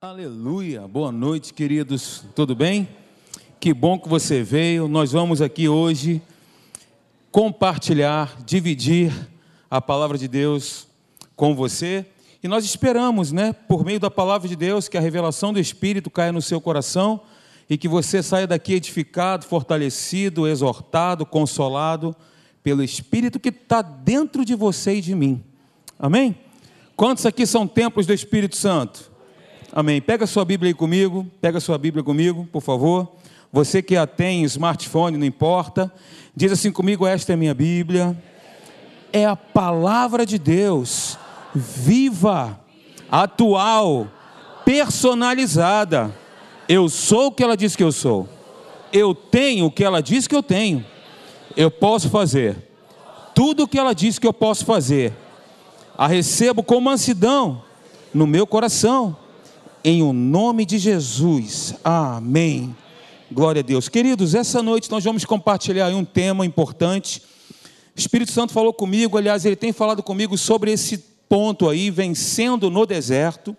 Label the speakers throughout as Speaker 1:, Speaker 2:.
Speaker 1: Aleluia, boa noite, queridos, tudo bem? Que bom que você veio. Nós vamos aqui hoje compartilhar, dividir a palavra de Deus com você. E nós esperamos, né, por meio da palavra de Deus, que a revelação do Espírito caia no seu coração e que você saia daqui edificado, fortalecido, exortado, consolado pelo Espírito que está dentro de você e de mim. Amém? Quantos aqui são templos do Espírito Santo? Amém. Pega sua Bíblia aí comigo, pega sua Bíblia comigo, por favor. Você que a tem, smartphone, não importa. Diz assim comigo: Esta é minha Bíblia. É a palavra de Deus, viva, atual, personalizada. Eu sou o que ela diz que eu sou. Eu tenho o que ela diz que eu tenho. Eu posso fazer tudo o que ela diz que eu posso fazer. A recebo com mansidão no meu coração em o nome de Jesus. Amém. Glória a Deus. Queridos, essa noite nós vamos compartilhar um tema importante. O Espírito Santo falou comigo, aliás, ele tem falado comigo sobre esse ponto aí, vencendo no deserto.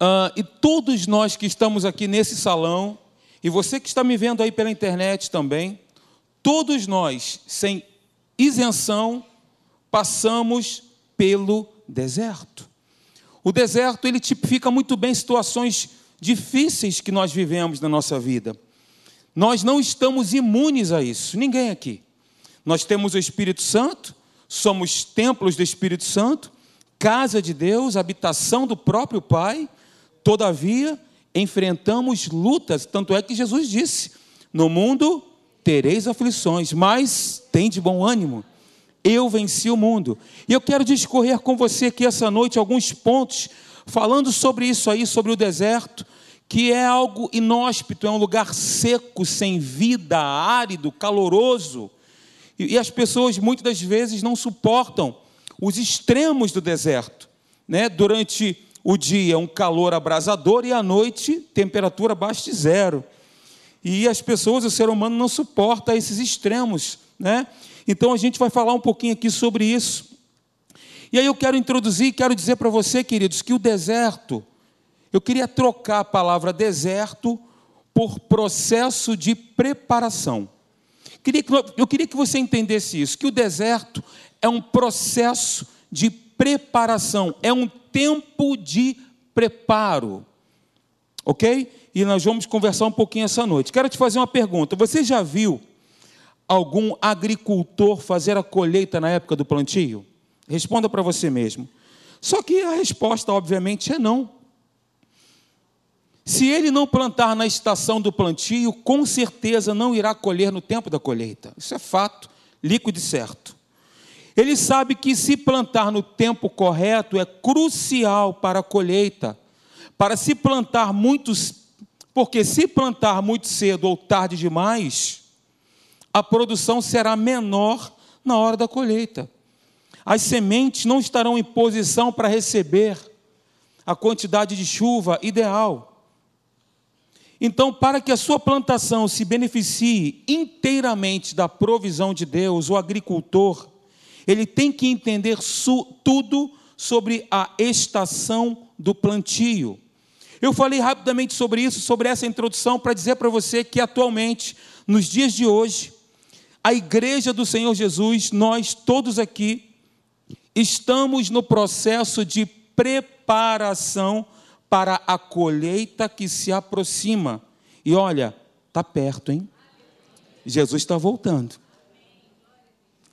Speaker 1: Uh, e todos nós que estamos aqui nesse salão, e você que está me vendo aí pela internet também, todos nós, sem isenção, passamos pelo deserto. O deserto ele tipifica muito bem situações difíceis que nós vivemos na nossa vida. Nós não estamos imunes a isso, ninguém aqui. Nós temos o Espírito Santo, somos templos do Espírito Santo, casa de Deus, habitação do próprio Pai. Todavia, enfrentamos lutas, tanto é que Jesus disse: No mundo tereis aflições, mas tem de bom ânimo eu venci o mundo. E eu quero discorrer com você aqui essa noite alguns pontos, falando sobre isso aí, sobre o deserto, que é algo inóspito, é um lugar seco, sem vida, árido, caloroso. E, e as pessoas muitas das vezes não suportam os extremos do deserto. Né? Durante o dia, um calor abrasador, e à noite, temperatura abaixo de zero. E as pessoas, o ser humano, não suporta esses extremos. Né? Então a gente vai falar um pouquinho aqui sobre isso. E aí eu quero introduzir, quero dizer para você, queridos, que o deserto, eu queria trocar a palavra deserto por processo de preparação. Eu queria que você entendesse isso, que o deserto é um processo de preparação, é um tempo de preparo. Ok? E nós vamos conversar um pouquinho essa noite. Quero te fazer uma pergunta. Você já viu algum agricultor fazer a colheita na época do plantio? Responda para você mesmo. Só que a resposta, obviamente, é não. Se ele não plantar na estação do plantio, com certeza não irá colher no tempo da colheita. Isso é fato, líquido e certo. Ele sabe que se plantar no tempo correto é crucial para a colheita. Para se plantar muitos, porque se plantar muito cedo ou tarde demais, a produção será menor na hora da colheita. As sementes não estarão em posição para receber a quantidade de chuva ideal. Então, para que a sua plantação se beneficie inteiramente da provisão de Deus, o agricultor, ele tem que entender tudo sobre a estação do plantio. Eu falei rapidamente sobre isso, sobre essa introdução, para dizer para você que atualmente, nos dias de hoje, a igreja do Senhor Jesus, nós todos aqui, estamos no processo de preparação para a colheita que se aproxima. E olha, está perto, hein? Jesus está voltando.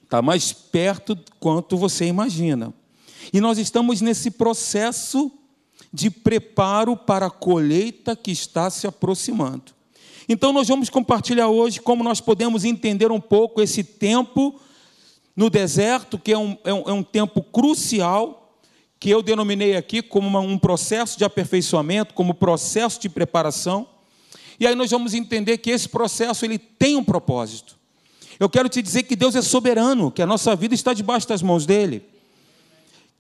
Speaker 1: Está mais perto quanto você imagina. E nós estamos nesse processo de preparo para a colheita que está se aproximando. Então, nós vamos compartilhar hoje como nós podemos entender um pouco esse tempo no deserto, que é um, é um, é um tempo crucial, que eu denominei aqui como uma, um processo de aperfeiçoamento, como processo de preparação. E aí nós vamos entender que esse processo ele tem um propósito. Eu quero te dizer que Deus é soberano, que a nossa vida está debaixo das mãos dele.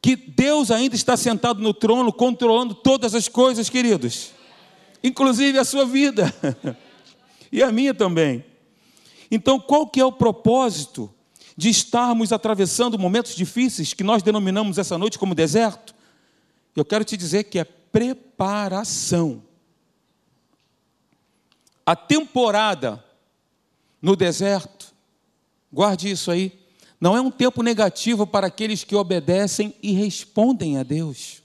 Speaker 1: Que Deus ainda está sentado no trono, controlando todas as coisas, queridos, inclusive a sua vida. e a minha também. Então, qual que é o propósito de estarmos atravessando momentos difíceis que nós denominamos essa noite como deserto? Eu quero te dizer que é preparação. A temporada no deserto, guarde isso aí, não é um tempo negativo para aqueles que obedecem e respondem a Deus.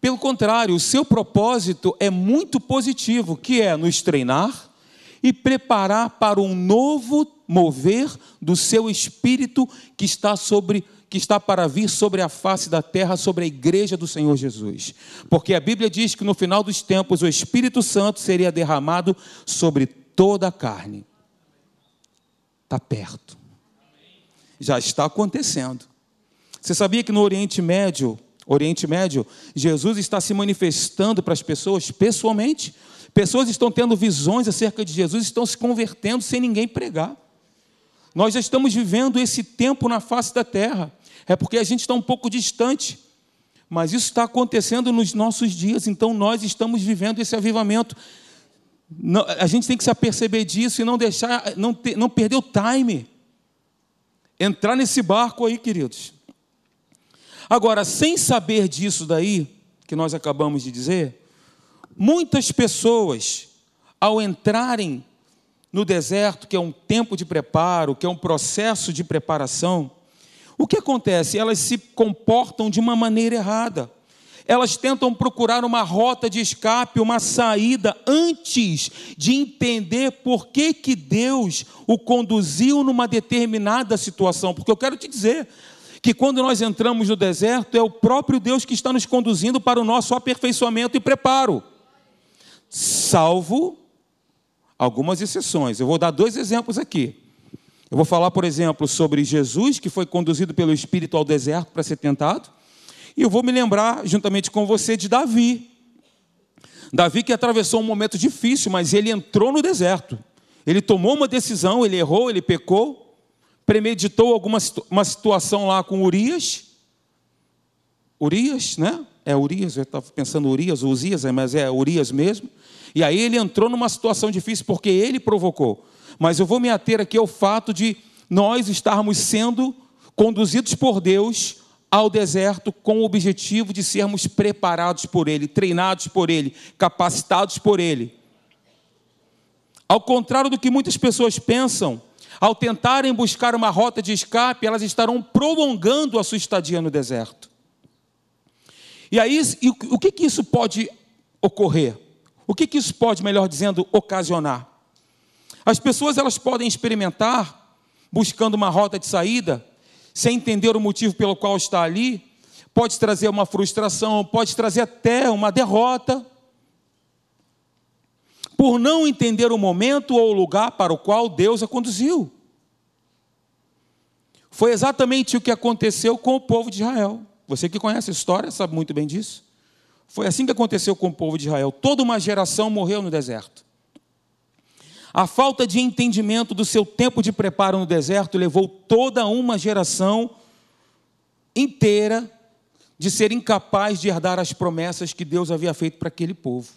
Speaker 1: Pelo contrário, o seu propósito é muito positivo, que é nos treinar e preparar para um novo mover do seu espírito que está sobre que está para vir sobre a face da terra, sobre a igreja do Senhor Jesus. Porque a Bíblia diz que no final dos tempos o Espírito Santo seria derramado sobre toda a carne. Está perto. Já está acontecendo. Você sabia que no Oriente Médio, Oriente Médio, Jesus está se manifestando para as pessoas pessoalmente? Pessoas estão tendo visões acerca de Jesus, estão se convertendo sem ninguém pregar. Nós já estamos vivendo esse tempo na face da terra é porque a gente está um pouco distante. Mas isso está acontecendo nos nossos dias, então nós estamos vivendo esse avivamento. a gente tem que se aperceber disso e não deixar, não, ter, não perder o time. Entrar nesse barco aí, queridos. Agora, sem saber disso daí, que nós acabamos de dizer, muitas pessoas, ao entrarem no deserto, que é um tempo de preparo, que é um processo de preparação, o que acontece? Elas se comportam de uma maneira errada. Elas tentam procurar uma rota de escape, uma saída, antes de entender por que, que Deus o conduziu numa determinada situação. Porque eu quero te dizer que quando nós entramos no deserto, é o próprio Deus que está nos conduzindo para o nosso aperfeiçoamento e preparo. Salvo algumas exceções. Eu vou dar dois exemplos aqui. Eu vou falar, por exemplo, sobre Jesus, que foi conduzido pelo Espírito ao deserto para ser tentado. E eu vou me lembrar, juntamente com você, de Davi. Davi que atravessou um momento difícil, mas ele entrou no deserto. Ele tomou uma decisão, ele errou, ele pecou, premeditou alguma uma situação lá com Urias. Urias, né? É Urias, eu estava pensando Urias, Uzias, mas é Urias mesmo. E aí ele entrou numa situação difícil porque ele provocou. Mas eu vou me ater aqui ao fato de nós estarmos sendo conduzidos por Deus ao deserto com o objetivo de sermos preparados por Ele, treinados por Ele, capacitados por Ele. Ao contrário do que muitas pessoas pensam, ao tentarem buscar uma rota de escape, elas estarão prolongando a sua estadia no deserto. E aí, o que, que isso pode ocorrer? O que, que isso pode, melhor dizendo, ocasionar? As pessoas elas podem experimentar buscando uma rota de saída, sem entender o motivo pelo qual está ali, pode trazer uma frustração, pode trazer até uma derrota, por não entender o momento ou o lugar para o qual Deus a conduziu. Foi exatamente o que aconteceu com o povo de Israel. Você que conhece a história sabe muito bem disso. Foi assim que aconteceu com o povo de Israel. Toda uma geração morreu no deserto. A falta de entendimento do seu tempo de preparo no deserto levou toda uma geração inteira de ser incapaz de herdar as promessas que Deus havia feito para aquele povo.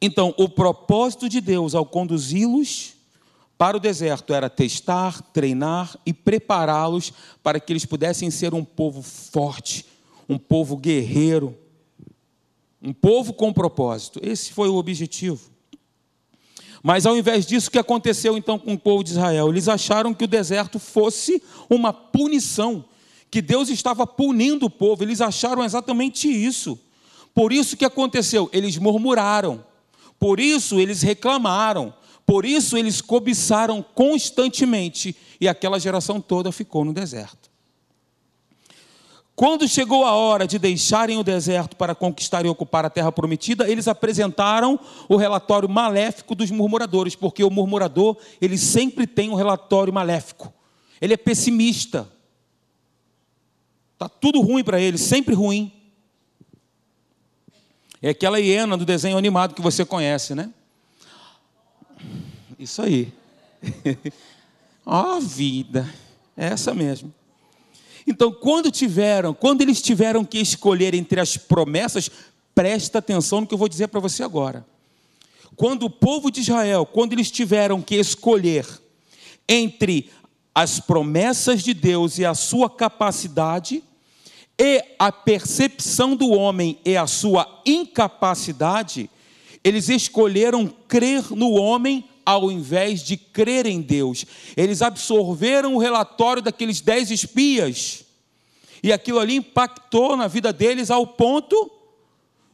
Speaker 1: Então, o propósito de Deus ao conduzi-los para o deserto era testar, treinar e prepará-los para que eles pudessem ser um povo forte, um povo guerreiro, um povo com propósito. Esse foi o objetivo. Mas ao invés disso, o que aconteceu então com o povo de Israel? Eles acharam que o deserto fosse uma punição, que Deus estava punindo o povo, eles acharam exatamente isso. Por isso que aconteceu? Eles murmuraram, por isso eles reclamaram, por isso eles cobiçaram constantemente, e aquela geração toda ficou no deserto. Quando chegou a hora de deixarem o deserto para conquistar e ocupar a terra prometida, eles apresentaram o relatório maléfico dos murmuradores, porque o murmurador, ele sempre tem um relatório maléfico. Ele é pessimista. Tá tudo ruim para ele, sempre ruim. É aquela hiena do desenho animado que você conhece, né? Isso aí. Ó oh, vida. É essa mesmo. Então, quando tiveram, quando eles tiveram que escolher entre as promessas, presta atenção no que eu vou dizer para você agora. Quando o povo de Israel, quando eles tiveram que escolher entre as promessas de Deus e a sua capacidade, e a percepção do homem e a sua incapacidade, eles escolheram crer no homem ao invés de crer em Deus. Eles absorveram o relatório daqueles dez espias, e aquilo ali impactou na vida deles ao ponto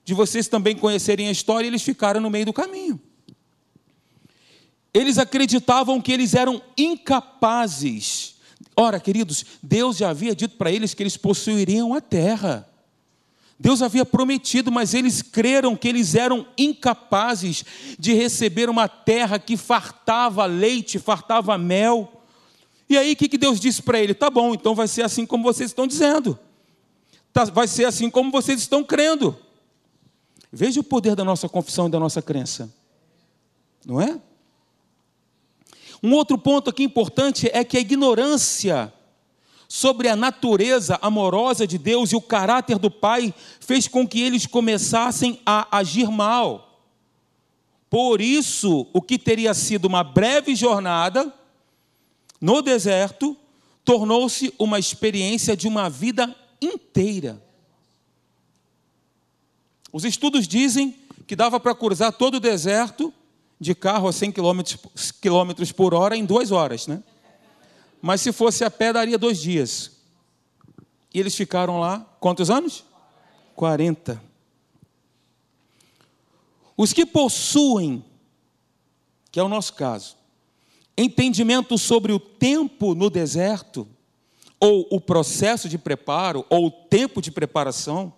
Speaker 1: de vocês também conhecerem a história, e eles ficaram no meio do caminho. Eles acreditavam que eles eram incapazes. Ora, queridos, Deus já havia dito para eles que eles possuiriam a terra. Deus havia prometido, mas eles creram que eles eram incapazes de receber uma terra que fartava leite, fartava mel. E aí o que Deus disse para ele? Tá bom, então vai ser assim como vocês estão dizendo. Tá, vai ser assim como vocês estão crendo. Veja o poder da nossa confissão e da nossa crença. Não é? Um outro ponto aqui importante é que a ignorância sobre a natureza amorosa de Deus e o caráter do Pai fez com que eles começassem a agir mal. Por isso, o que teria sido uma breve jornada no deserto tornou-se uma experiência de uma vida inteira. Os estudos dizem que dava para cruzar todo o deserto de carro a 100 km por hora em duas horas, né? Mas se fosse a pé, daria dois dias. E eles ficaram lá, quantos anos? 40. Os que possuem, que é o nosso caso, entendimento sobre o tempo no deserto, ou o processo de preparo, ou o tempo de preparação,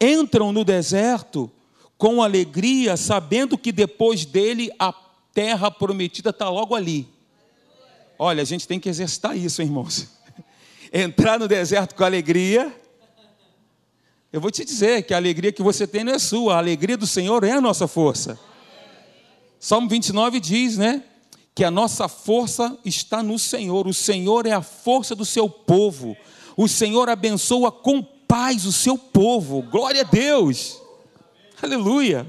Speaker 1: entram no deserto com alegria, sabendo que depois dele a terra prometida está logo ali. Olha, a gente tem que exercitar isso, irmãos. Entrar no deserto com alegria. Eu vou te dizer que a alegria que você tem não é sua, a alegria do Senhor é a nossa força. Salmo 29 diz, né? Que a nossa força está no Senhor, o Senhor é a força do seu povo, o Senhor abençoa com paz o seu povo, glória a Deus, aleluia.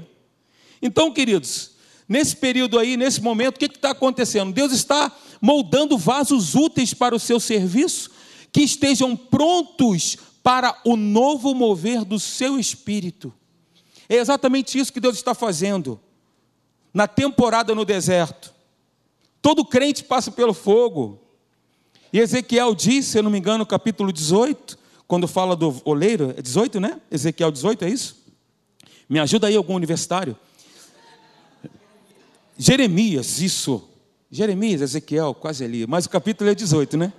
Speaker 1: Então, queridos, nesse período aí, nesse momento, o que está acontecendo? Deus está moldando vasos úteis para o seu serviço, que estejam prontos para o novo mover do seu espírito. É exatamente isso que Deus está fazendo. Na temporada no deserto, todo crente passa pelo fogo. E Ezequiel diz, se eu não me engano, no capítulo 18, quando fala do oleiro, é 18, né? Ezequiel 18, é isso? Me ajuda aí algum universitário. Jeremias, isso. Jeremias, Ezequiel, quase ali, mas o capítulo é 18, né?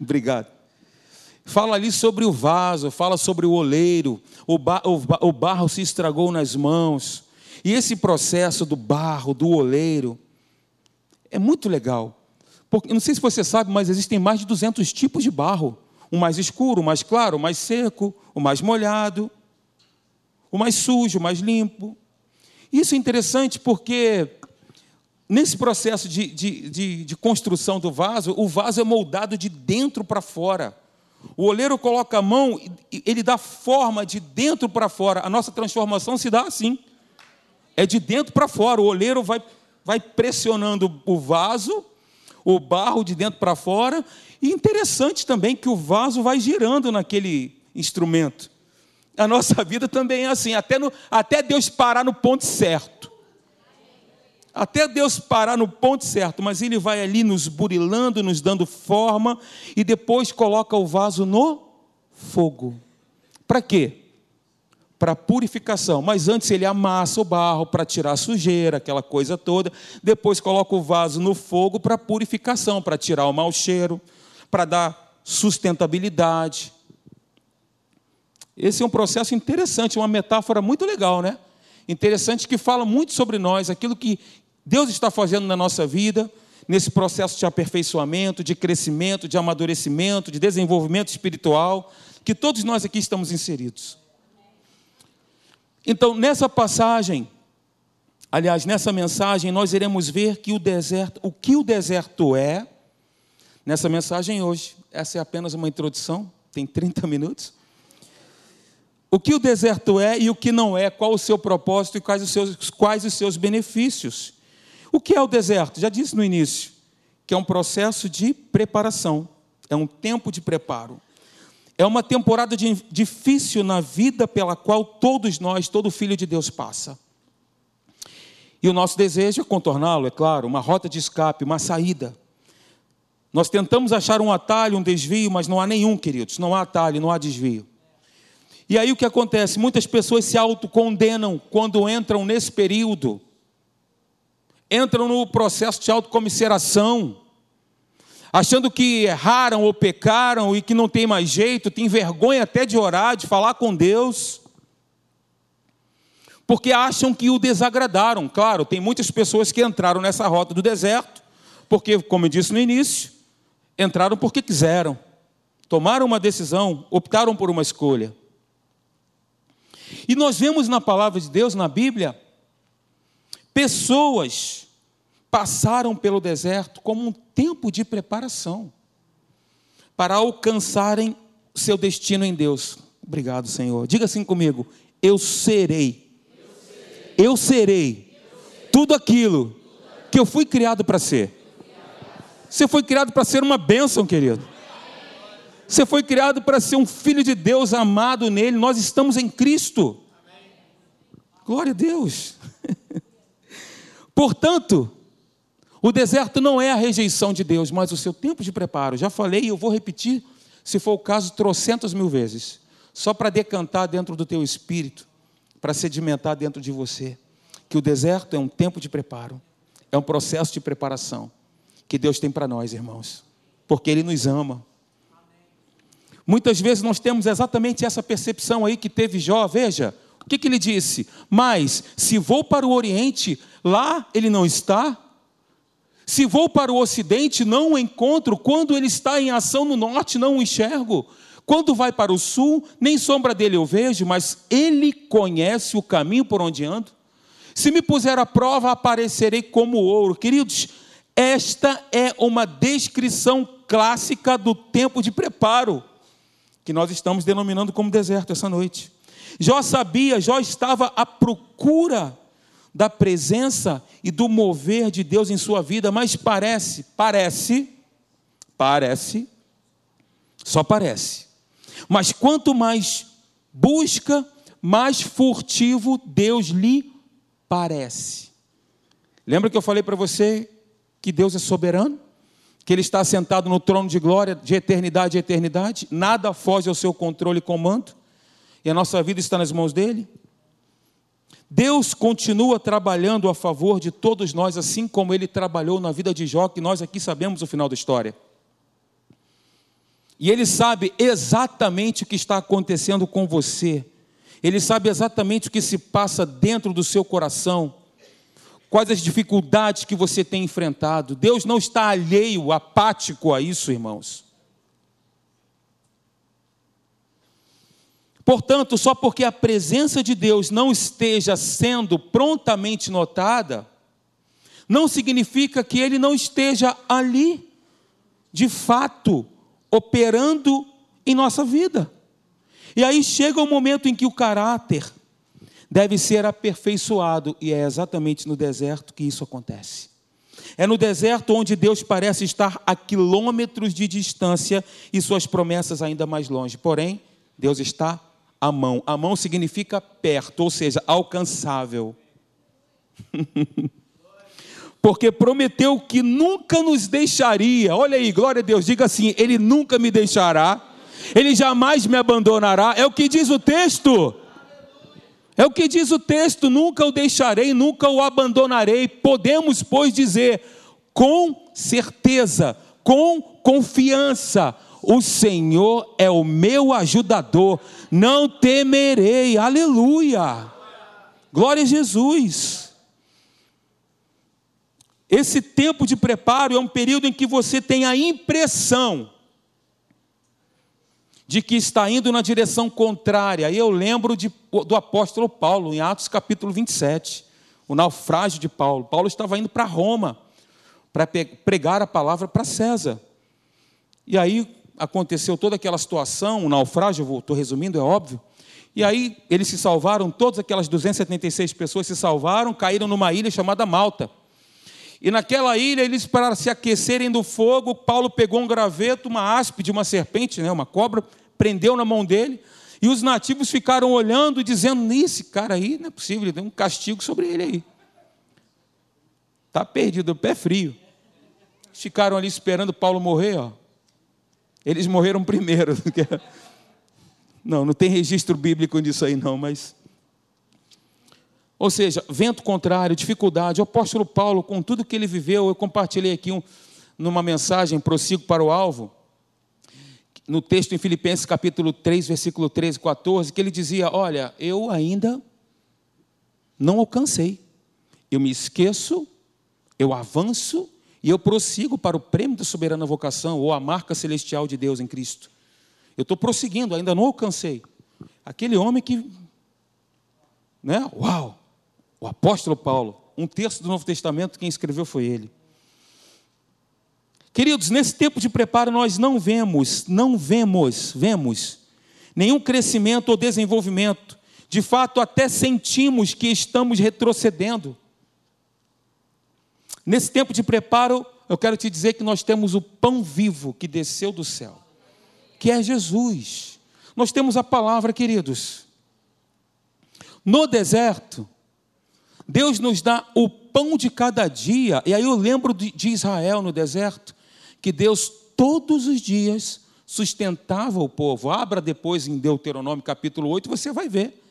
Speaker 1: Obrigado. Fala ali sobre o vaso, fala sobre o oleiro, o, o barro se estragou nas mãos. E esse processo do barro, do oleiro, é muito legal. Porque, não sei se você sabe, mas existem mais de 200 tipos de barro. O mais escuro, o mais claro, o mais seco, o mais molhado, o mais sujo, o mais limpo. Isso é interessante porque Nesse processo de, de, de, de, construção do vaso, o vaso é moldado de dentro para fora. O oleiro coloca a mão, ele dá forma de dentro para fora. A nossa transformação se dá assim. É de dentro para fora. O oleiro vai, vai pressionando o vaso, o barro de dentro para fora. E interessante também que o vaso vai girando naquele instrumento. A nossa vida também é assim, até, no, até Deus parar no ponto certo até Deus parar no ponto certo, mas Ele vai ali nos burilando, nos dando forma, e depois coloca o vaso no fogo. Para quê? Para purificação. Mas antes ele amassa o barro para tirar a sujeira, aquela coisa toda. Depois coloca o vaso no fogo para purificação, para tirar o mau cheiro, para dar sustentabilidade. Esse é um processo interessante, uma metáfora muito legal, né? Interessante que fala muito sobre nós, aquilo que Deus está fazendo na nossa vida, nesse processo de aperfeiçoamento, de crescimento, de amadurecimento, de desenvolvimento espiritual, que todos nós aqui estamos inseridos. Então, nessa passagem, aliás, nessa mensagem, nós iremos ver que o deserto, o que o deserto é, nessa mensagem hoje. Essa é apenas uma introdução, tem 30 minutos. O que o deserto é e o que não é, qual o seu propósito e quais os seus, quais os seus benefícios. O que é o deserto? Já disse no início, que é um processo de preparação, é um tempo de preparo. É uma temporada de, difícil na vida pela qual todos nós, todo filho de Deus passa. E o nosso desejo é contorná-lo, é claro, uma rota de escape, uma saída. Nós tentamos achar um atalho, um desvio, mas não há nenhum, queridos, não há atalho, não há desvio. E aí o que acontece? Muitas pessoas se autocondenam quando entram nesse período, entram no processo de autocomiseração, achando que erraram ou pecaram e que não tem mais jeito, tem vergonha até de orar, de falar com Deus, porque acham que o desagradaram. Claro, tem muitas pessoas que entraram nessa rota do deserto, porque, como eu disse no início, entraram porque quiseram, tomaram uma decisão, optaram por uma escolha. E nós vemos na palavra de Deus, na Bíblia, pessoas passaram pelo deserto como um tempo de preparação para alcançarem seu destino em Deus. Obrigado, Senhor. Diga assim comigo: eu serei, eu serei, tudo aquilo que eu fui criado para ser. Você foi criado para ser uma bênção, querido. Você foi criado para ser um filho de Deus amado nele. Nós estamos em Cristo. Glória a Deus. Portanto, o deserto não é a rejeição de Deus, mas o seu tempo de preparo. Já falei e eu vou repetir, se for o caso, trocentas mil vezes, só para decantar dentro do teu espírito, para sedimentar dentro de você, que o deserto é um tempo de preparo, é um processo de preparação que Deus tem para nós, irmãos, porque Ele nos ama. Muitas vezes nós temos exatamente essa percepção aí que teve Jó, veja, o que, que ele disse? Mas, se vou para o Oriente, lá ele não está. Se vou para o Ocidente, não o encontro. Quando ele está em ação no Norte, não o enxergo. Quando vai para o Sul, nem sombra dele eu vejo, mas ele conhece o caminho por onde ando. Se me puser à prova, aparecerei como ouro. Queridos, esta é uma descrição clássica do tempo de preparo que nós estamos denominando como deserto essa noite. Jó sabia, Jó estava à procura da presença e do mover de Deus em sua vida, mas parece, parece, parece, só parece. Mas quanto mais busca, mais furtivo Deus lhe parece. Lembra que eu falei para você que Deus é soberano? que Ele está sentado no trono de glória de eternidade a eternidade, nada foge ao seu controle e comando, e a nossa vida está nas mãos dEle. Deus continua trabalhando a favor de todos nós, assim como Ele trabalhou na vida de Jó, que nós aqui sabemos o final da história. E Ele sabe exatamente o que está acontecendo com você, Ele sabe exatamente o que se passa dentro do seu coração quais as dificuldades que você tem enfrentado. Deus não está alheio, apático a isso, irmãos. Portanto, só porque a presença de Deus não esteja sendo prontamente notada, não significa que Ele não esteja ali, de fato, operando em nossa vida. E aí chega o momento em que o caráter, deve ser aperfeiçoado, e é exatamente no deserto que isso acontece. É no deserto onde Deus parece estar a quilômetros de distância e suas promessas ainda mais longe. Porém, Deus está à mão. A mão significa perto, ou seja, alcançável. Porque prometeu que nunca nos deixaria. Olha aí, glória a Deus, diga assim: Ele nunca me deixará, Ele jamais me abandonará. É o que diz o texto. É o que diz o texto: nunca o deixarei, nunca o abandonarei. Podemos, pois, dizer com certeza, com confiança: o Senhor é o meu ajudador, não temerei. Aleluia! Glória a Jesus. Esse tempo de preparo é um período em que você tem a impressão de que está indo na direção contrária. Eu lembro de, do apóstolo Paulo, em Atos capítulo 27, o naufrágio de Paulo. Paulo estava indo para Roma para pregar a palavra para César. E aí aconteceu toda aquela situação, o naufrágio, estou resumindo, é óbvio. E aí eles se salvaram, todas aquelas 276 pessoas se salvaram, caíram numa ilha chamada Malta. E naquela ilha, eles, para se aquecerem do fogo, Paulo pegou um graveto, uma aspe de uma serpente, né, uma cobra, prendeu na mão dele. E os nativos ficaram olhando, dizendo: esse cara aí não é possível, ele tem um castigo sobre ele aí. Está perdido, o pé frio. Ficaram ali esperando Paulo morrer, ó. Eles morreram primeiro. Não, não tem registro bíblico disso aí, não, mas. Ou seja, vento contrário, dificuldade. O apóstolo Paulo, com tudo que ele viveu, eu compartilhei aqui um, numa mensagem, prossigo para o alvo, no texto em Filipenses capítulo 3, versículo 13 e 14, que ele dizia: Olha, eu ainda não alcancei. Eu me esqueço, eu avanço e eu prossigo para o prêmio da soberana vocação, ou a marca celestial de Deus em Cristo. Eu estou prosseguindo, ainda não alcancei. Aquele homem que. Né? Uau! O apóstolo Paulo, um terço do Novo Testamento, quem escreveu foi ele. Queridos, nesse tempo de preparo nós não vemos, não vemos, vemos nenhum crescimento ou desenvolvimento. De fato, até sentimos que estamos retrocedendo. Nesse tempo de preparo, eu quero te dizer que nós temos o pão vivo que desceu do céu, que é Jesus. Nós temos a palavra, queridos. No deserto, Deus nos dá o pão de cada dia, e aí eu lembro de Israel no deserto, que Deus todos os dias sustentava o povo. Abra depois em Deuteronômio capítulo 8, você vai ver.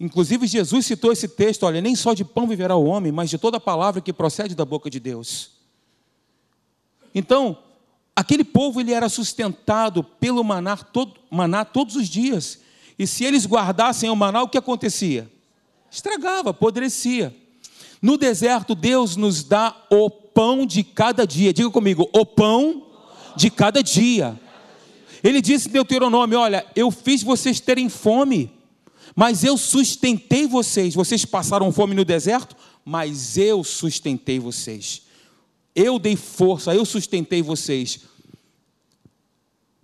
Speaker 1: Inclusive, Jesus citou esse texto: olha, nem só de pão viverá o homem, mas de toda palavra que procede da boca de Deus. Então, aquele povo ele era sustentado pelo maná, todo, maná todos os dias. E se eles guardassem o maná, o que acontecia? Estragava, apodrecia. No deserto, Deus nos dá o pão de cada dia. Diga comigo, o pão de cada dia. Ele disse em Deuteronômio: Olha, eu fiz vocês terem fome mas eu sustentei vocês. Vocês passaram fome no deserto, mas eu sustentei vocês. Eu dei força, eu sustentei vocês.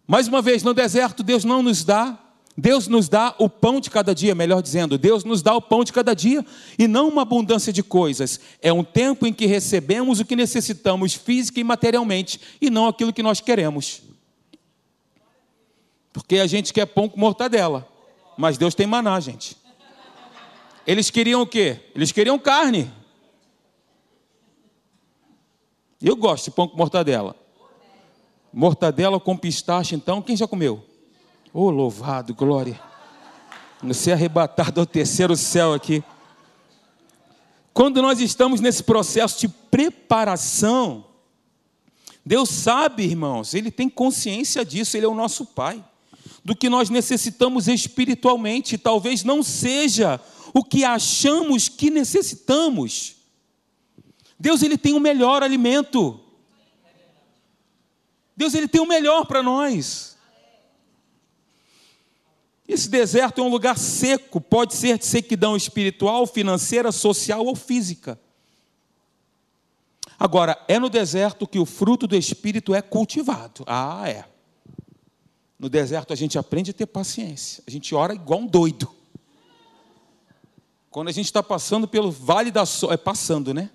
Speaker 1: Mais uma vez, no deserto, Deus não nos dá, Deus nos dá o pão de cada dia, melhor dizendo, Deus nos dá o pão de cada dia e não uma abundância de coisas. É um tempo em que recebemos o que necessitamos física e materialmente e não aquilo que nós queremos. Porque a gente quer pão com mortadela. Mas Deus tem maná, gente. Eles queriam o quê? Eles queriam carne. Eu gosto de pão com mortadela. Mortadela com pistache, então, quem já comeu? Oh, louvado, glória. Você é arrebatado ao terceiro céu aqui. Quando nós estamos nesse processo de preparação, Deus sabe, irmãos, Ele tem consciência disso, Ele é o nosso Pai do que nós necessitamos espiritualmente, talvez não seja o que achamos que necessitamos. Deus ele tem o melhor alimento. Deus ele tem o melhor para nós. Esse deserto é um lugar seco, pode ser de sequidão espiritual, financeira, social ou física. Agora, é no deserto que o fruto do espírito é cultivado. Ah, é. No deserto a gente aprende a ter paciência. A gente ora igual um doido. Quando a gente está passando pelo vale da sombra, é passando, né?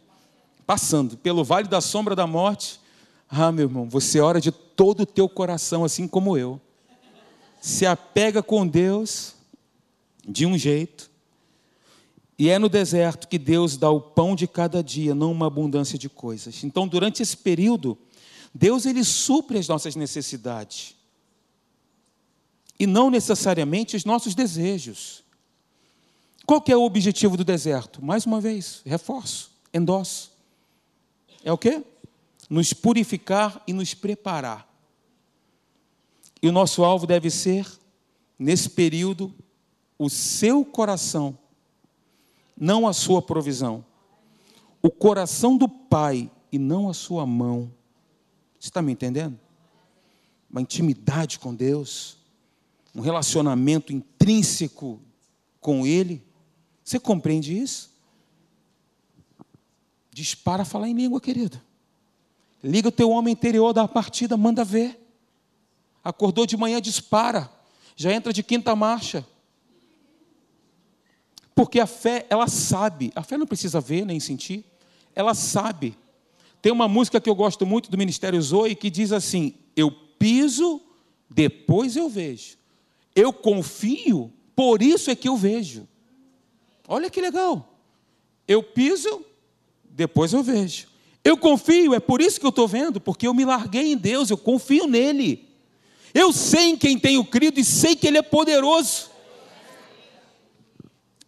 Speaker 1: Passando pelo vale da sombra da morte. Ah, meu irmão, você ora de todo o teu coração, assim como eu. Se apega com Deus de um jeito. E é no deserto que Deus dá o pão de cada dia, não uma abundância de coisas. Então, durante esse período, Deus ele supre as nossas necessidades e não necessariamente os nossos desejos. Qual que é o objetivo do deserto? Mais uma vez, reforço, endosso. É o quê? Nos purificar e nos preparar. E o nosso alvo deve ser, nesse período, o seu coração, não a sua provisão. O coração do Pai e não a sua mão. Você está me entendendo? Uma intimidade com Deus um relacionamento intrínseco com Ele. Você compreende isso? Dispara a falar em língua, querido. Liga o teu homem interior da partida, manda ver. Acordou de manhã, dispara. Já entra de quinta marcha. Porque a fé, ela sabe. A fé não precisa ver nem sentir. Ela sabe. Tem uma música que eu gosto muito do Ministério Zoe que diz assim: Eu piso depois eu vejo. Eu confio, por isso é que eu vejo. Olha que legal. Eu piso, depois eu vejo. Eu confio, é por isso que eu estou vendo, porque eu me larguei em Deus, eu confio nele. Eu sei em quem tenho crido e sei que Ele é poderoso.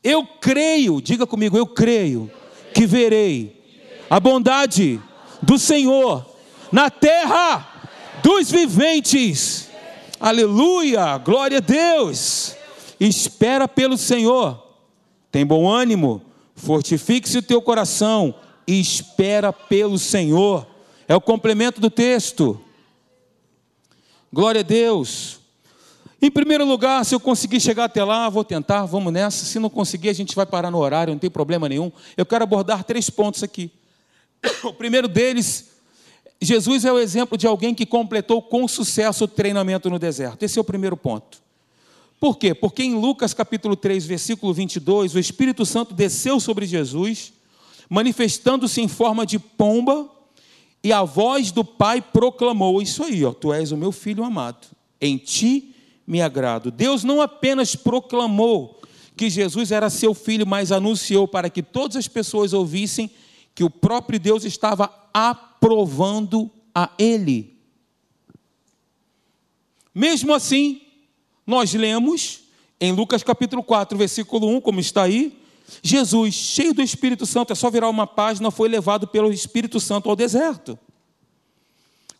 Speaker 1: Eu creio, diga comigo, eu creio que verei a bondade do Senhor na terra dos viventes. Aleluia, glória a Deus. Espera pelo Senhor, tem bom ânimo, fortifique-se o teu coração e espera pelo Senhor. É o complemento do texto. Glória a Deus. Em primeiro lugar, se eu conseguir chegar até lá, vou tentar, vamos nessa. Se não conseguir, a gente vai parar no horário, não tem problema nenhum. Eu quero abordar três pontos aqui. O primeiro deles, Jesus é o exemplo de alguém que completou com sucesso o treinamento no deserto. Esse é o primeiro ponto. Por quê? Porque em Lucas capítulo 3, versículo 22, o Espírito Santo desceu sobre Jesus, manifestando-se em forma de pomba, e a voz do Pai proclamou: Isso aí, ó, tu és o meu filho amado, em ti me agrado. Deus não apenas proclamou que Jesus era seu filho, mas anunciou para que todas as pessoas ouvissem que o próprio Deus estava aprovando a ele. Mesmo assim, nós lemos em Lucas capítulo 4, versículo 1, como está aí, Jesus, cheio do Espírito Santo, é só virar uma página, foi levado pelo Espírito Santo ao deserto.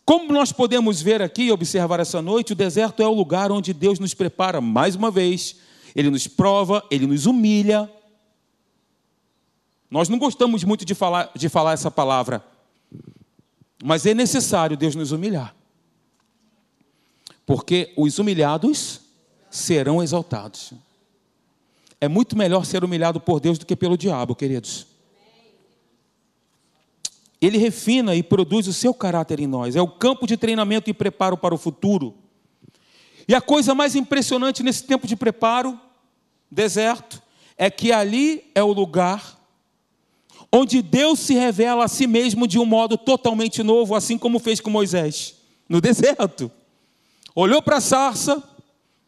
Speaker 1: Como nós podemos ver aqui e observar essa noite, o deserto é o lugar onde Deus nos prepara mais uma vez, Ele nos prova, Ele nos humilha. Nós não gostamos muito de falar, de falar essa palavra, mas é necessário Deus nos humilhar, porque os humilhados serão exaltados. É muito melhor ser humilhado por Deus do que pelo diabo, queridos. Ele refina e produz o seu caráter em nós. É o campo de treinamento e preparo para o futuro. E a coisa mais impressionante nesse tempo de preparo, deserto, é que ali é o lugar onde Deus se revela a si mesmo de um modo totalmente novo, assim como fez com Moisés, no deserto. Olhou para a sarça,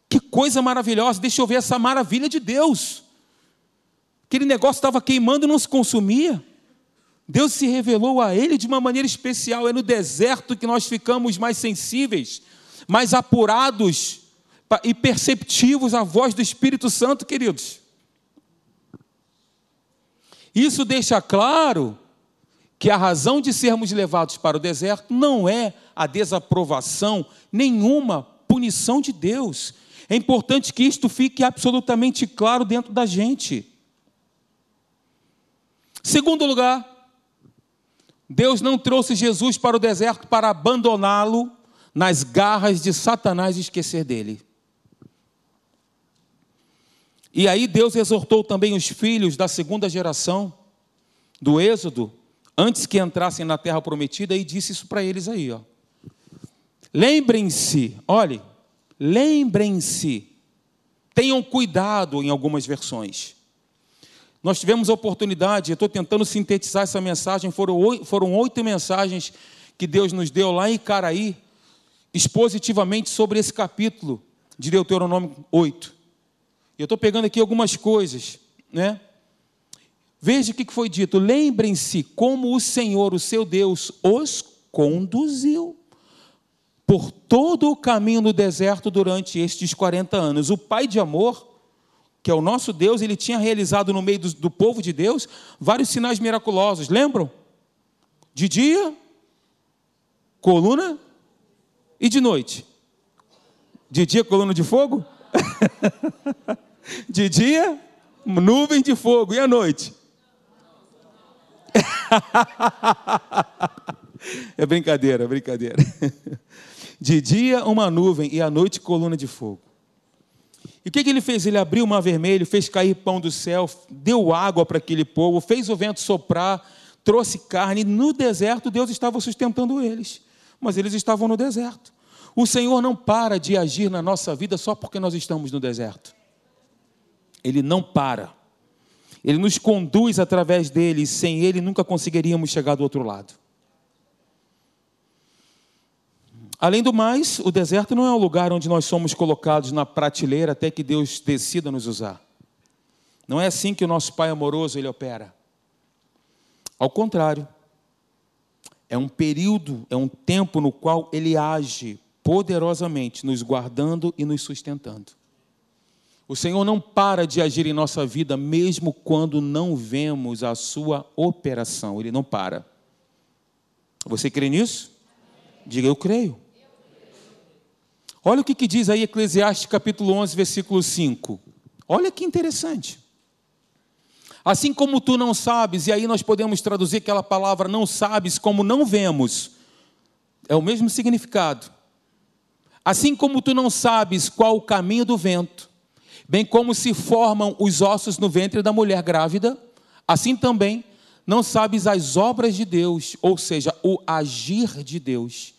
Speaker 1: que coisa maravilhosa, deixa eu ver essa maravilha de Deus. Aquele negócio estava queimando e não se consumia. Deus se revelou a ele de uma maneira especial. É no deserto que nós ficamos mais sensíveis, mais apurados e perceptivos à voz do Espírito Santo, queridos. Isso deixa claro que a razão de sermos levados para o deserto não é a desaprovação, nenhuma punição de Deus, é importante que isto fique absolutamente claro dentro da gente. Segundo lugar, Deus não trouxe Jesus para o deserto para abandoná-lo nas garras de Satanás e esquecer dele. E aí Deus exortou também os filhos da segunda geração do Êxodo, antes que entrassem na terra prometida, e disse isso para eles aí, ó. Lembrem-se, olhe, Lembrem-se, tenham cuidado em algumas versões. Nós tivemos a oportunidade, estou tentando sintetizar essa mensagem, foram oito, foram oito mensagens que Deus nos deu lá em Caraí, expositivamente sobre esse capítulo de Deuteronômio 8. Eu estou pegando aqui algumas coisas, né? Veja o que foi dito. Lembrem-se como o Senhor, o seu Deus, os conduziu por todo o caminho no deserto durante estes 40 anos. O Pai de amor, que é o nosso Deus, ele tinha realizado no meio do, do povo de Deus vários sinais miraculosos, lembram? De dia, coluna, e de noite. De dia, coluna de fogo? de dia, nuvem de fogo. E à noite? é brincadeira, é brincadeira. De dia, uma nuvem, e à noite, coluna de fogo. E o que, que ele fez? Ele abriu o mar vermelho, fez cair pão do céu, deu água para aquele povo, fez o vento soprar, trouxe carne. No deserto, Deus estava sustentando eles, mas eles estavam no deserto. O Senhor não para de agir na nossa vida só porque nós estamos no deserto. Ele não para. Ele nos conduz através dele, sem ele nunca conseguiríamos chegar do outro lado. Além do mais, o deserto não é o lugar onde nós somos colocados na prateleira até que Deus decida nos usar. Não é assim que o nosso Pai amoroso ele opera. Ao contrário, é um período, é um tempo no qual ele age poderosamente, nos guardando e nos sustentando. O Senhor não para de agir em nossa vida, mesmo quando não vemos a sua operação, ele não para. Você crê nisso? Diga, eu creio. Olha o que, que diz aí Eclesiastes capítulo 11, versículo 5. Olha que interessante. Assim como tu não sabes, e aí nós podemos traduzir aquela palavra não sabes como não vemos, é o mesmo significado. Assim como tu não sabes qual o caminho do vento, bem como se formam os ossos no ventre da mulher grávida, assim também não sabes as obras de Deus, ou seja, o agir de Deus,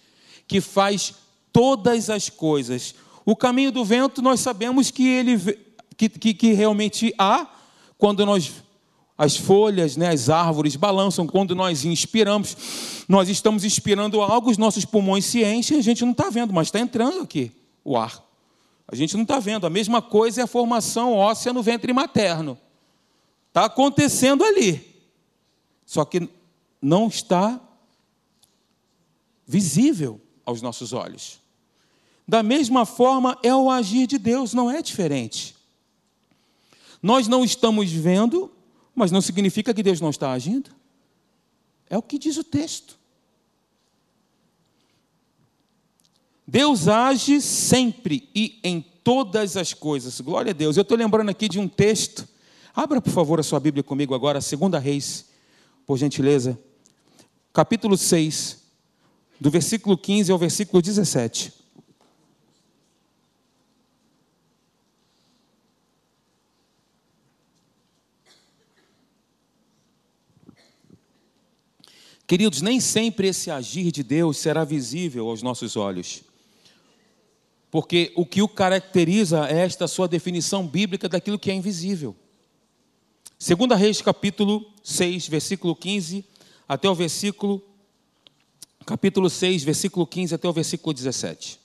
Speaker 1: que faz todas as coisas. O caminho do vento, nós sabemos que ele que, que, que realmente há quando nós as folhas, né, as árvores balançam, quando nós inspiramos, nós estamos inspirando algo, os nossos pulmões se enchem, a gente não está vendo, mas está entrando aqui o ar. A gente não está vendo. A mesma coisa é a formação óssea no ventre materno. Está acontecendo ali. Só que não está visível aos nossos olhos. Da mesma forma, é o agir de Deus, não é diferente. Nós não estamos vendo, mas não significa que Deus não está agindo. É o que diz o texto. Deus age sempre e em todas as coisas. Glória a Deus. Eu estou lembrando aqui de um texto. Abra, por favor, a sua Bíblia comigo agora, 2 Reis, por gentileza. Capítulo 6, do versículo 15 ao versículo 17. Queridos, nem sempre esse agir de Deus será visível aos nossos olhos. Porque o que o caracteriza é esta sua definição bíblica daquilo que é invisível. Segunda Reis, capítulo 6, versículo 15, até o versículo capítulo 6, versículo 15 até o versículo 17.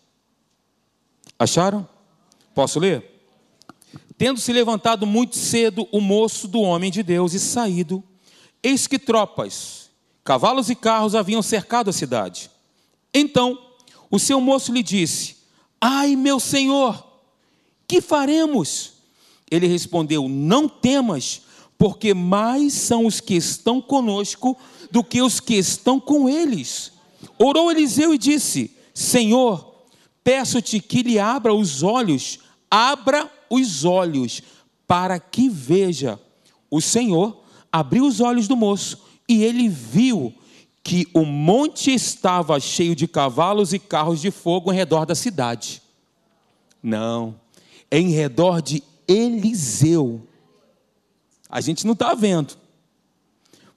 Speaker 1: Acharam? Posso ler? Tendo se levantado muito cedo o moço do homem de Deus e saído, eis que tropas Cavalos e carros haviam cercado a cidade. Então, o seu moço lhe disse: Ai, meu senhor, que faremos? Ele respondeu: Não temas, porque mais são os que estão conosco do que os que estão com eles. Orou Eliseu e disse: Senhor, peço-te que lhe abra os olhos, abra os olhos, para que veja. O Senhor abriu os olhos do moço e ele viu que o monte estava cheio de cavalos e carros de fogo em redor da cidade. Não, é em redor de Eliseu. A gente não está vendo.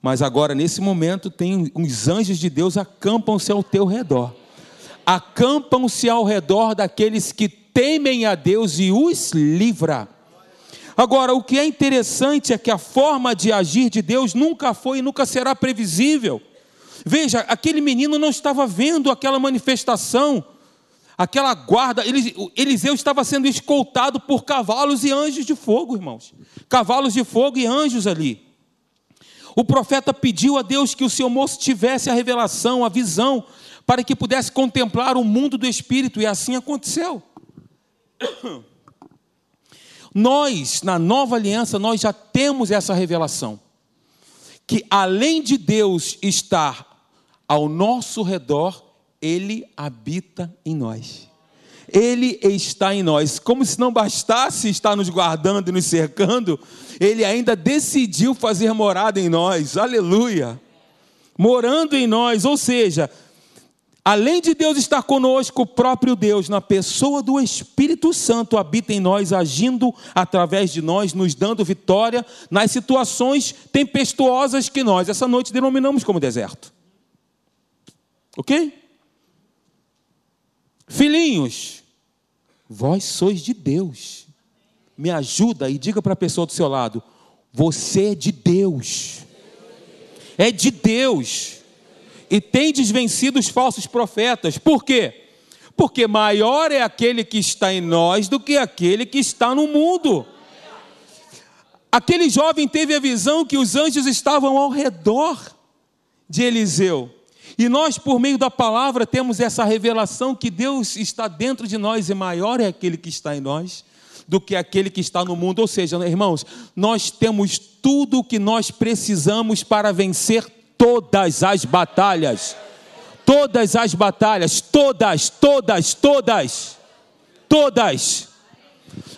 Speaker 1: Mas agora, nesse momento, tem os anjos de Deus acampam-se ao teu redor. Acampam-se ao redor daqueles que temem a Deus e os livra. Agora, o que é interessante é que a forma de agir de Deus nunca foi e nunca será previsível. Veja, aquele menino não estava vendo aquela manifestação, aquela guarda. Eliseu estava sendo escoltado por cavalos e anjos de fogo, irmãos. Cavalos de fogo e anjos ali. O profeta pediu a Deus que o seu moço tivesse a revelação, a visão, para que pudesse contemplar o mundo do espírito, e assim aconteceu. Nós, na nova aliança, nós já temos essa revelação. Que além de Deus estar ao nosso redor, Ele habita em nós. Ele está em nós. Como se não bastasse estar nos guardando e nos cercando, Ele ainda decidiu fazer morada em nós. Aleluia! Morando em nós, ou seja, Além de Deus estar conosco, o próprio Deus, na pessoa do Espírito Santo, habita em nós, agindo através de nós, nos dando vitória nas situações tempestuosas que nós, essa noite, denominamos como deserto. Ok? Filhinhos, vós sois de Deus. Me ajuda e diga para a pessoa do seu lado: você é de Deus. É de Deus e tendes vencido os falsos profetas. Por quê? Porque maior é aquele que está em nós do que aquele que está no mundo. Aquele jovem teve a visão que os anjos estavam ao redor de Eliseu. E nós, por meio da palavra, temos essa revelação que Deus está dentro de nós e maior é aquele que está em nós do que aquele que está no mundo. Ou seja, irmãos, nós temos tudo o que nós precisamos para vencer todas as batalhas. Todas as batalhas, todas, todas, todas, todas.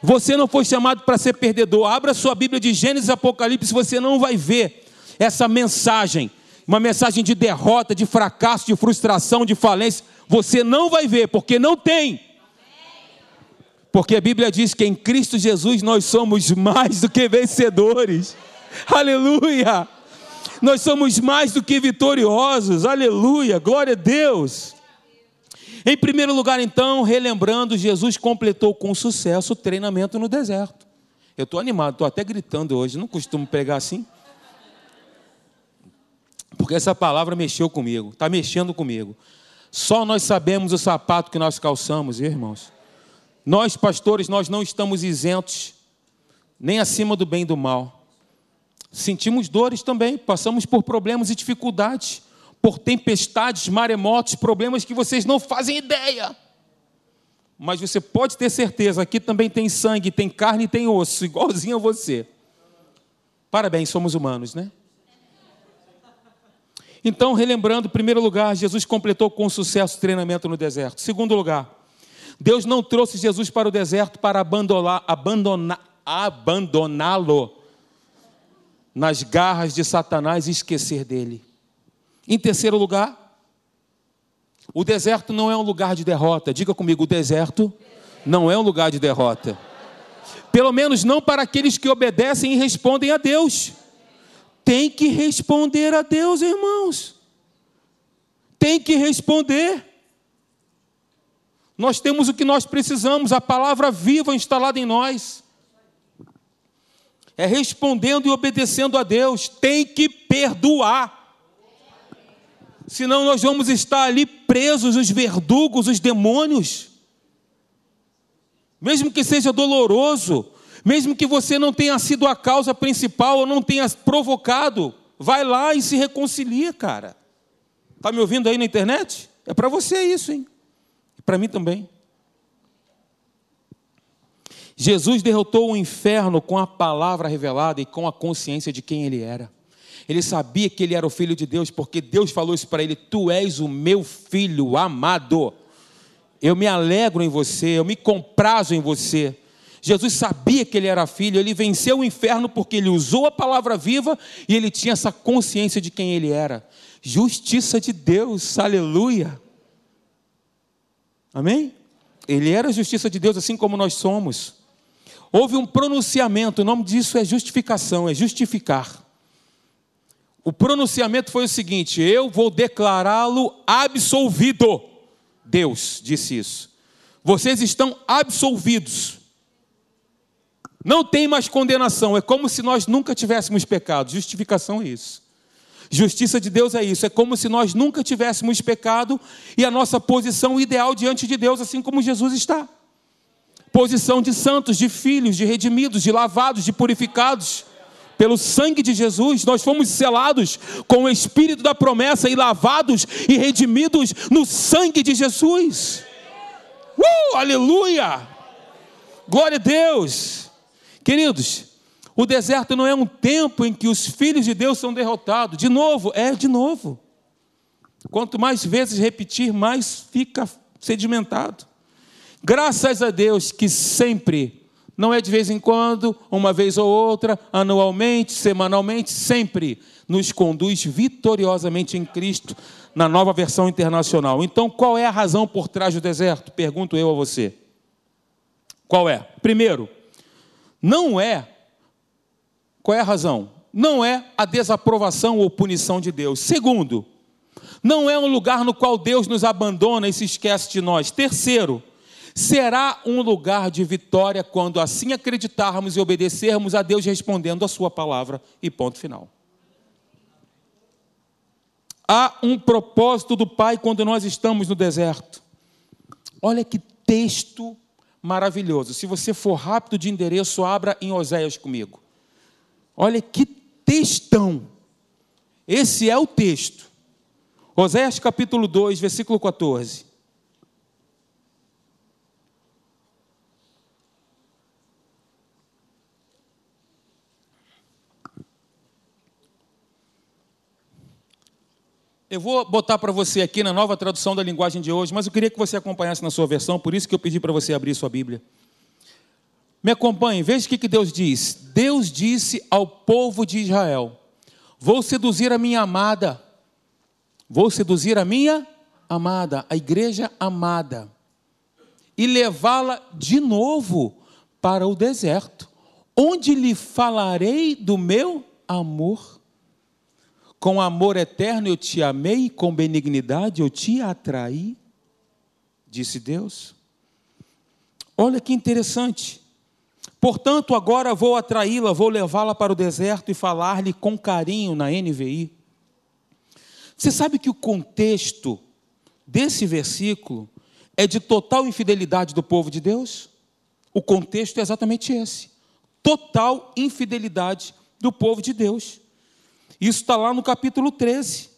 Speaker 1: Você não foi chamado para ser perdedor. Abra sua Bíblia de Gênesis e Apocalipse, você não vai ver essa mensagem, uma mensagem de derrota, de fracasso, de frustração, de falência. Você não vai ver, porque não tem. Porque a Bíblia diz que em Cristo Jesus nós somos mais do que vencedores. Aleluia! Nós somos mais do que vitoriosos. Aleluia! Glória a Deus! Em primeiro lugar, então, relembrando, Jesus completou com sucesso o treinamento no deserto. Eu estou animado, estou até gritando hoje, não costumo pregar assim. Porque essa palavra mexeu comigo, está mexendo comigo. Só nós sabemos o sapato que nós calçamos, irmãos. Nós, pastores, nós não estamos isentos nem acima do bem e do mal. Sentimos dores também, passamos por problemas e dificuldades, por tempestades, maremotos, problemas que vocês não fazem ideia. Mas você pode ter certeza, aqui também tem sangue, tem carne e tem osso, igualzinho a você. Parabéns, somos humanos, né? Então, relembrando, em primeiro lugar, Jesus completou com sucesso o treinamento no deserto. Segundo lugar, Deus não trouxe Jesus para o deserto para abandoná-lo abandoná, abandoná nas garras de Satanás e esquecer dele. Em terceiro lugar, o deserto não é um lugar de derrota. Diga comigo, o deserto não é um lugar de derrota. Pelo menos não para aqueles que obedecem e respondem a Deus. Tem que responder a Deus, irmãos. Tem que responder. Nós temos o que nós precisamos, a palavra viva instalada em nós. É respondendo e obedecendo a Deus, tem que perdoar. Senão nós vamos estar ali presos, os verdugos, os demônios. Mesmo que seja doloroso, mesmo que você não tenha sido a causa principal ou não tenha provocado, vai lá e se reconcilia, cara. Está me ouvindo aí na internet? É para você isso, hein? Para mim também. Jesus derrotou o inferno com a palavra revelada e com a consciência de quem ele era. Ele sabia que ele era o filho de Deus, porque Deus falou isso para ele: Tu és o meu filho amado. Eu me alegro em você, eu me comprazo em você. Jesus sabia que ele era filho, ele venceu o inferno porque ele usou a palavra viva e ele tinha essa consciência de quem ele era. Justiça de Deus, aleluia. Amém? Ele era a justiça de Deus, assim como nós somos. Houve um pronunciamento, o nome disso é justificação, é justificar. O pronunciamento foi o seguinte: eu vou declará-lo absolvido. Deus disse isso. Vocês estão absolvidos. Não tem mais condenação. É como se nós nunca tivéssemos pecado. Justificação é isso. Justiça de Deus é isso, é como se nós nunca tivéssemos pecado e a nossa posição ideal diante de Deus, assim como Jesus está. Posição de santos, de filhos, de redimidos, de lavados, de purificados. Pelo sangue de Jesus, nós fomos selados com o espírito da promessa e lavados e redimidos no sangue de Jesus. Uh, aleluia! Glória a Deus. Queridos, o deserto não é um tempo em que os filhos de Deus são derrotados. De novo, é de novo. Quanto mais vezes repetir, mais fica sedimentado. Graças a Deus que sempre, não é de vez em quando, uma vez ou outra, anualmente, semanalmente, sempre nos conduz vitoriosamente em Cristo na nova versão internacional. Então, qual é a razão por trás do deserto? Pergunto eu a você. Qual é? Primeiro, não é qual é a razão? Não é a desaprovação ou punição de Deus. Segundo, não é um lugar no qual Deus nos abandona e se esquece de nós. Terceiro, será um lugar de vitória quando assim acreditarmos e obedecermos a Deus respondendo a Sua palavra. E ponto final. Há um propósito do Pai quando nós estamos no deserto. Olha que texto maravilhoso. Se você for rápido de endereço, abra em Oséias comigo. Olha que textão. Esse é o texto. Oséias capítulo 2, versículo 14. Eu vou botar para você aqui na nova tradução da linguagem de hoje, mas eu queria que você acompanhasse na sua versão, por isso que eu pedi para você abrir sua Bíblia. Me acompanhe, veja o que Deus diz. Deus disse ao povo de Israel: Vou seduzir a minha amada, vou seduzir a minha amada, a igreja amada, e levá-la de novo para o deserto, onde lhe falarei do meu amor com amor eterno eu te amei, com benignidade eu te atraí, disse Deus. Olha que interessante. Portanto, agora vou atraí-la, vou levá-la para o deserto e falar-lhe com carinho na NVI. Você sabe que o contexto desse versículo é de total infidelidade do povo de Deus? O contexto é exatamente esse: total infidelidade do povo de Deus. Isso está lá no capítulo 13,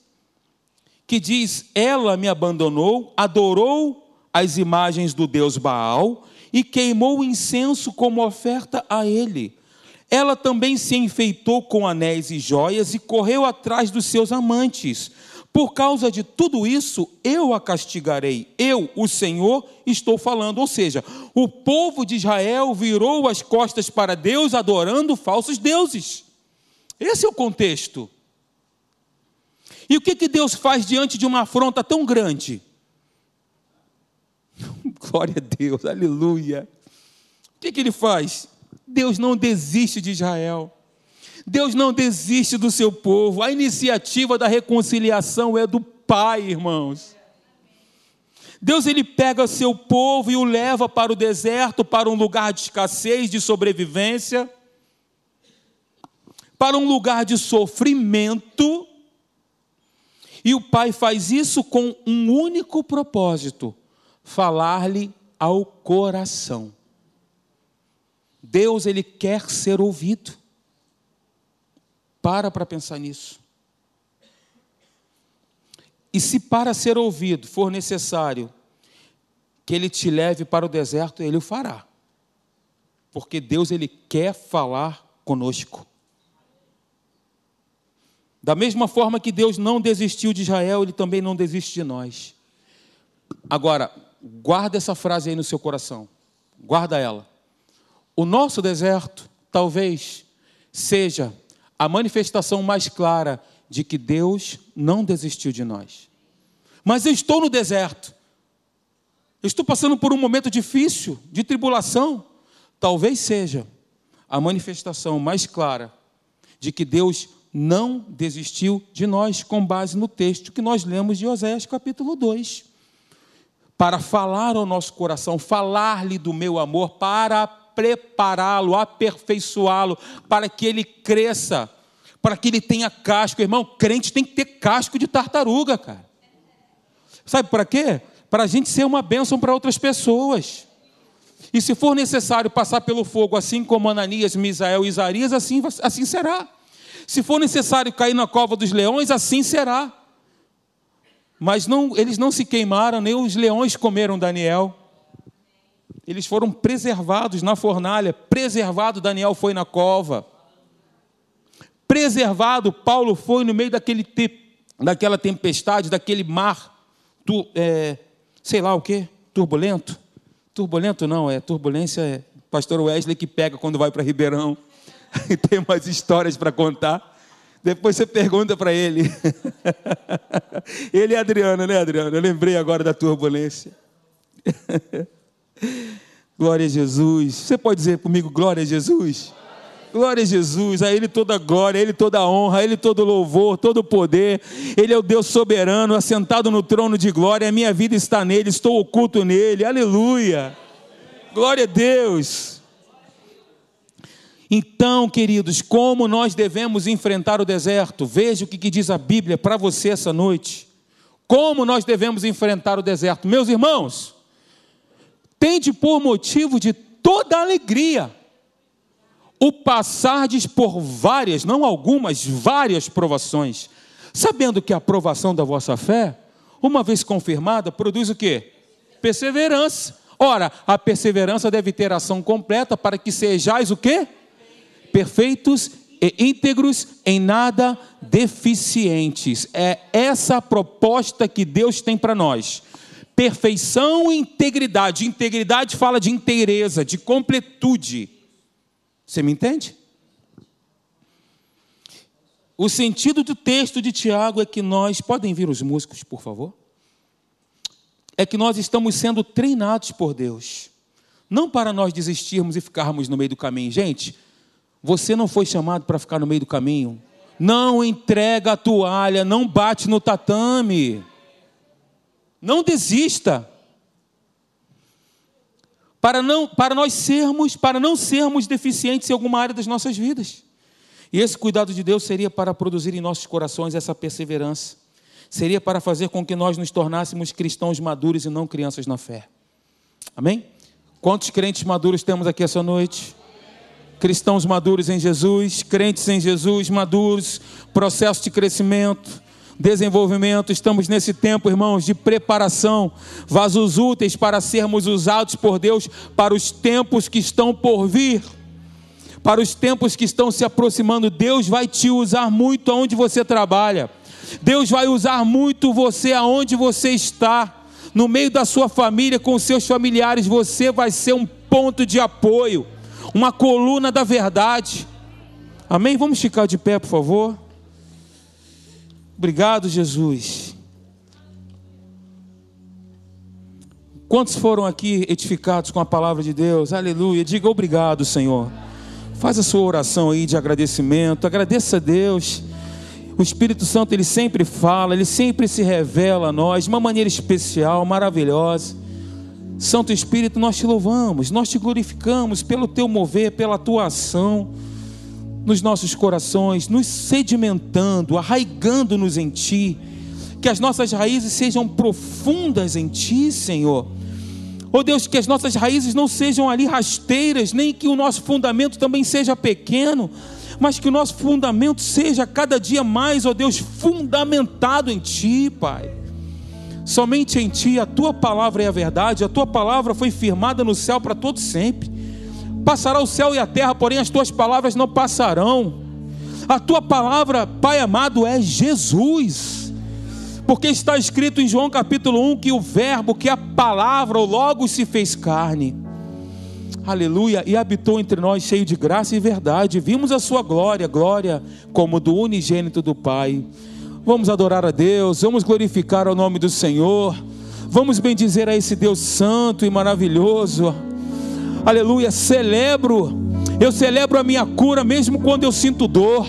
Speaker 1: que diz: Ela me abandonou, adorou as imagens do deus Baal e queimou o incenso como oferta a ele. Ela também se enfeitou com anéis e joias e correu atrás dos seus amantes. Por causa de tudo isso, eu a castigarei. Eu, o Senhor, estou falando. Ou seja, o povo de Israel virou as costas para Deus, adorando falsos deuses. Esse é o contexto. E o que, que Deus faz diante de uma afronta tão grande? Glória a Deus, aleluia. O que, que ele faz? Deus não desiste de Israel. Deus não desiste do seu povo. A iniciativa da reconciliação é do Pai, irmãos. Deus ele pega o seu povo e o leva para o deserto, para um lugar de escassez, de sobrevivência para um lugar de sofrimento, e o pai faz isso com um único propósito: falar-lhe ao coração. Deus ele quer ser ouvido. Para para pensar nisso. E se para ser ouvido for necessário que ele te leve para o deserto, ele o fará. Porque Deus ele quer falar conosco. Da mesma forma que Deus não desistiu de Israel, Ele também não desiste de nós. Agora, guarda essa frase aí no seu coração. Guarda ela. O nosso deserto, talvez, seja a manifestação mais clara de que Deus não desistiu de nós. Mas eu estou no deserto. Eu estou passando por um momento difícil, de tribulação. Talvez seja a manifestação mais clara de que Deus não desistiu de nós, com base no texto que nós lemos de Oséias capítulo 2. Para falar ao nosso coração, falar-lhe do meu amor, para prepará-lo, aperfeiçoá-lo, para que ele cresça, para que ele tenha casco. Irmão, crente tem que ter casco de tartaruga, cara. Sabe para quê? Para a gente ser uma bênção para outras pessoas. E se for necessário passar pelo fogo, assim como Ananias, Misael e Isarias, assim, assim será. Se for necessário cair na cova dos leões, assim será. Mas não, eles não se queimaram, nem os leões comeram Daniel. Eles foram preservados na fornalha, preservado Daniel foi na cova. Preservado, Paulo foi no meio daquele daquela tempestade, daquele mar, tu, é, sei lá o que, turbulento. Turbulento não, é turbulência é pastor Wesley que pega quando vai para Ribeirão. e tem umas histórias para contar. Depois você pergunta para ele. ele é Adriano, né, Adriano? Eu lembrei agora da turbulência. glória a Jesus. Você pode dizer comigo, glória a Jesus? Glória a Jesus, a Ele toda glória, a Ele toda honra, a Ele todo louvor, todo poder. Ele é o Deus soberano, assentado no trono de glória. A minha vida está nele, estou oculto nele. Aleluia. Glória a Deus. Então, queridos, como nós devemos enfrentar o deserto? Veja o que, diz a Bíblia para você essa noite. Como nós devemos enfrentar o deserto? Meus irmãos, tende por motivo de toda alegria o passardes por várias, não algumas, várias provações, sabendo que a aprovação da vossa fé, uma vez confirmada, produz o quê? Perseverança. Ora, a perseverança deve ter ação completa para que sejais o quê? Perfeitos e íntegros, em nada deficientes. É essa a proposta que Deus tem para nós. Perfeição e integridade. Integridade fala de inteireza, de completude. Você me entende? O sentido do texto de Tiago é que nós, podem vir os músicos, por favor? É que nós estamos sendo treinados por Deus. Não para nós desistirmos e ficarmos no meio do caminho. Gente, você não foi chamado para ficar no meio do caminho. Não entrega a toalha, não bate no tatame. Não desista para não para nós sermos, para não sermos deficientes em alguma área das nossas vidas. E esse cuidado de Deus seria para produzir em nossos corações essa perseverança. Seria para fazer com que nós nos tornássemos cristãos maduros e não crianças na fé. Amém? Quantos crentes maduros temos aqui essa noite? Cristãos maduros em Jesus, crentes em Jesus, maduros, processo de crescimento desenvolvimento. Estamos nesse tempo, irmãos, de preparação, vasos úteis para sermos usados por Deus para os tempos que estão por vir. Para os tempos que estão se aproximando, Deus vai te usar muito aonde você trabalha. Deus vai usar muito você aonde você está. No meio da sua família, com seus familiares, você vai ser um ponto de apoio, uma coluna da verdade. Amém? Vamos ficar de pé, por favor. Obrigado, Jesus. Quantos foram aqui edificados com a palavra de Deus? Aleluia. Diga obrigado, Senhor. Faz a sua oração aí de agradecimento. Agradeça a Deus. O Espírito Santo, ele sempre fala, ele sempre se revela a nós de uma maneira especial, maravilhosa. Santo Espírito, nós te louvamos, nós te glorificamos pelo teu mover, pela tua ação nos nossos corações, nos sedimentando, arraigando-nos em Ti, que as nossas raízes sejam profundas em Ti, Senhor. Oh Deus, que as nossas raízes não sejam ali rasteiras, nem que o nosso fundamento também seja pequeno, mas que o nosso fundamento seja cada dia mais, ó oh Deus, fundamentado em Ti, Pai. Somente em Ti, a Tua palavra é a verdade, a Tua palavra foi firmada no céu para todo sempre. Passará o céu e a terra, porém as tuas palavras não passarão. A tua palavra, Pai amado, é Jesus. Porque está escrito em João capítulo 1 que o Verbo, que a palavra, Logo se fez carne. Aleluia, e habitou entre nós cheio de graça e verdade. Vimos a sua glória, glória como do unigênito do Pai. Vamos adorar a Deus, vamos glorificar o nome do Senhor. Vamos bendizer a esse Deus santo e maravilhoso aleluia, celebro, eu celebro a minha cura mesmo quando eu sinto dor.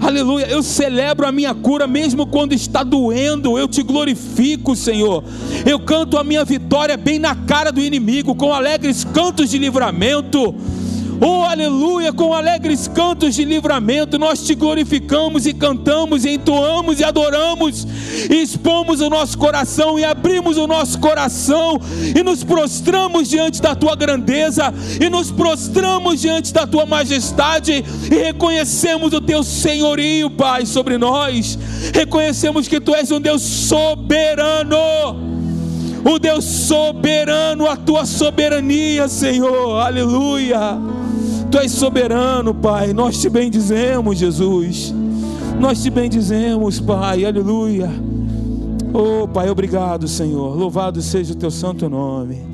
Speaker 1: Aleluia, eu celebro a minha cura mesmo quando está doendo. Eu te glorifico, Senhor. Eu canto a minha vitória bem na cara do inimigo, com alegres cantos de livramento. Oh, aleluia, com alegres cantos de livramento, nós te glorificamos e cantamos, e entoamos e adoramos, e expomos o nosso coração e abrimos o nosso coração e nos prostramos diante da tua grandeza e nos prostramos diante da tua majestade e reconhecemos o teu senhorio, Pai, sobre nós. Reconhecemos que tu és um Deus soberano o Deus soberano, a tua soberania, Senhor, aleluia. Tu és soberano, Pai. Nós te bendizemos, Jesus. Nós te bendizemos, Pai. Aleluia. Oh, Pai, obrigado, Senhor. Louvado seja o teu santo nome.